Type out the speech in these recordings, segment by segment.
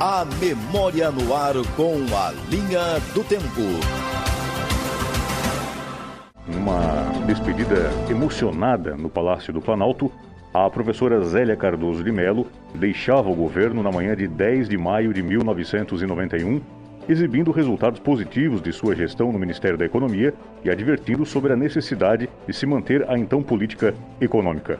A memória no ar com a linha do tempo. Numa despedida emocionada no Palácio do Planalto, a professora Zélia Cardoso de Melo deixava o governo na manhã de 10 de maio de 1991, exibindo resultados positivos de sua gestão no Ministério da Economia e advertindo sobre a necessidade de se manter a então política econômica.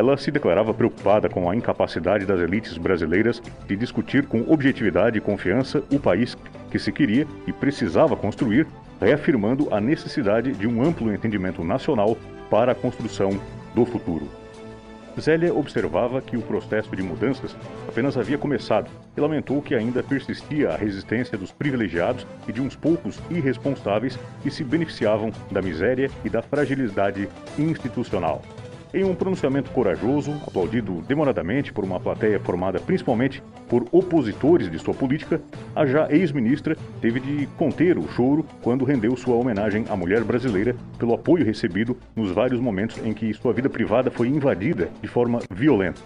Ela se declarava preocupada com a incapacidade das elites brasileiras de discutir com objetividade e confiança o país que se queria e precisava construir, reafirmando a necessidade de um amplo entendimento nacional para a construção do futuro. Zélia observava que o processo de mudanças apenas havia começado e lamentou que ainda persistia a resistência dos privilegiados e de uns poucos irresponsáveis que se beneficiavam da miséria e da fragilidade institucional. Em um pronunciamento corajoso, aplaudido demoradamente por uma plateia formada principalmente por opositores de sua política, a já ex-ministra teve de conter o choro quando rendeu sua homenagem à mulher brasileira pelo apoio recebido nos vários momentos em que sua vida privada foi invadida de forma violenta.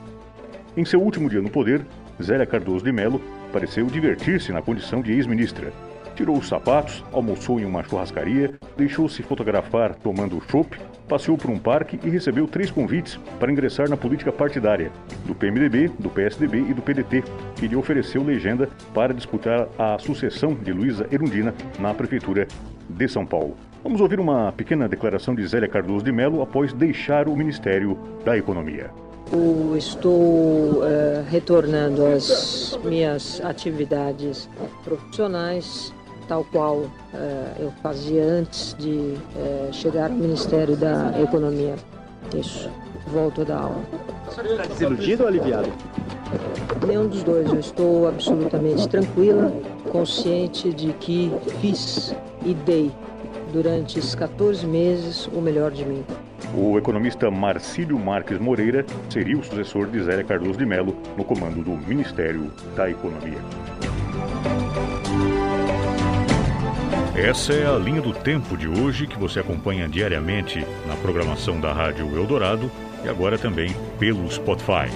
Em seu último dia no poder, Zélia Cardoso de Melo pareceu divertir-se na condição de ex-ministra. Tirou os sapatos, almoçou em uma churrascaria, deixou-se fotografar tomando chopp passeou por um parque e recebeu três convites para ingressar na política partidária do PMDB, do PSDB e do PDT, que lhe ofereceu legenda para disputar a sucessão de Luísa Erundina na Prefeitura de São Paulo. Vamos ouvir uma pequena declaração de Zélia Cardoso de Mello após deixar o Ministério da Economia. estou uh, retornando às minhas atividades profissionais tal qual uh, eu fazia antes de uh, chegar ao Ministério da Economia. Isso, volto da aula. Está desiludido ou aliviado? Nenhum dos dois. Eu estou absolutamente tranquila, consciente de que fiz e dei durante esses 14 meses o melhor de mim. O economista Marcílio Marques Moreira seria o sucessor de Zélia Cardoso de Mello no comando do Ministério da Economia. Essa é a linha do tempo de hoje que você acompanha diariamente na programação da Rádio Eldorado e agora também pelo Spotify.